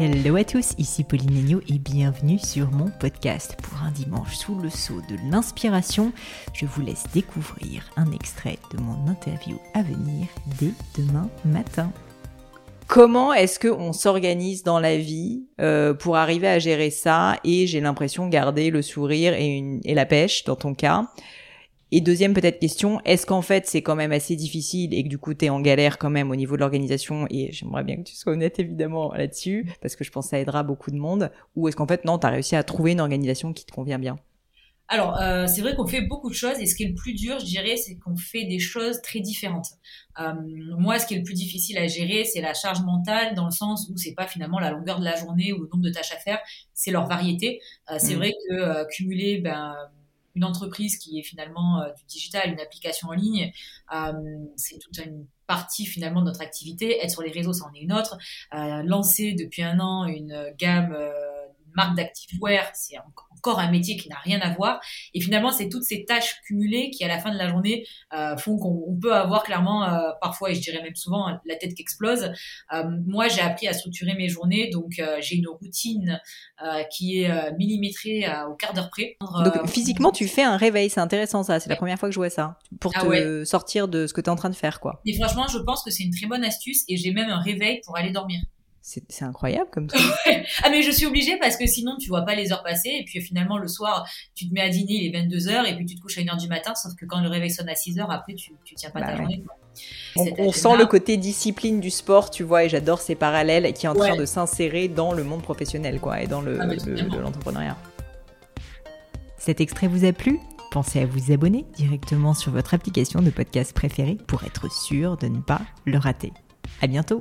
Hello à tous, ici Pauline Agneau et bienvenue sur mon podcast. Pour un dimanche sous le sceau de l'inspiration, je vous laisse découvrir un extrait de mon interview à venir dès demain matin. Comment est-ce qu'on s'organise dans la vie euh, pour arriver à gérer ça? Et j'ai l'impression garder le sourire et, la pêche dans ton cas et deuxième peut-être question, est-ce qu'en fait c'est quand même assez difficile et que du coup tu es en galère quand même au niveau de l'organisation et j'aimerais bien que tu sois honnête évidemment là-dessus parce que je pense que ça aidera beaucoup de monde ou est-ce qu'en fait non, tu as réussi à trouver une organisation qui te convient bien? Alors, euh, c'est vrai qu'on fait beaucoup de choses et ce qui est le plus dur, je dirais, c'est qu'on fait des choses très différentes. Euh, moi, ce qui est le plus difficile à gérer, c'est la charge mentale dans le sens où c'est pas finalement la longueur de la journée ou le nombre de tâches à faire, c'est leur variété. Euh, c'est mmh. vrai que euh, cumuler ben, une entreprise qui est finalement euh, du digital, une application en ligne, euh, c'est toute une partie finalement de notre activité. Être sur les réseaux, ça est une autre. lancer depuis un an une gamme marque d'activewear, c'est encore un métier qui n'a rien à voir. Et finalement, c'est toutes ces tâches cumulées qui, à la fin de la journée, euh, font qu'on peut avoir clairement, euh, parfois, et je dirais même souvent, la tête qui explose. Euh, moi, j'ai appris à structurer mes journées, donc j'ai une routine qui est millimétrée au quart d'heure près. Donc physiquement, tu fais un réveil, c'est intéressant ça. C'est la première fois que je vois ça, pour ah te sortir de ce que tu es en train de faire, quoi. Et franchement, je pense que c'est une très bonne astuce, et j'ai même un réveil pour aller dormir. C'est incroyable comme truc. ah mais je suis obligée parce que sinon tu vois pas les heures passer et puis finalement le soir tu te mets à dîner il est 22h et puis tu te couches à 1h du matin sauf que quand le réveil sonne à 6h après tu, tu tiens pas ta bah journée. On, sent le côté discipline du sport tu vois et j'adore ces parallèles qui est en train de s'insérer dans le monde professionnel quoi et dans le, ah, de l'entrepreneuriat. Cet extrait vous a plu? Pensez à vous abonner directement sur votre application de podcast préférée pour être sûr de ne pas le rater. À bientôt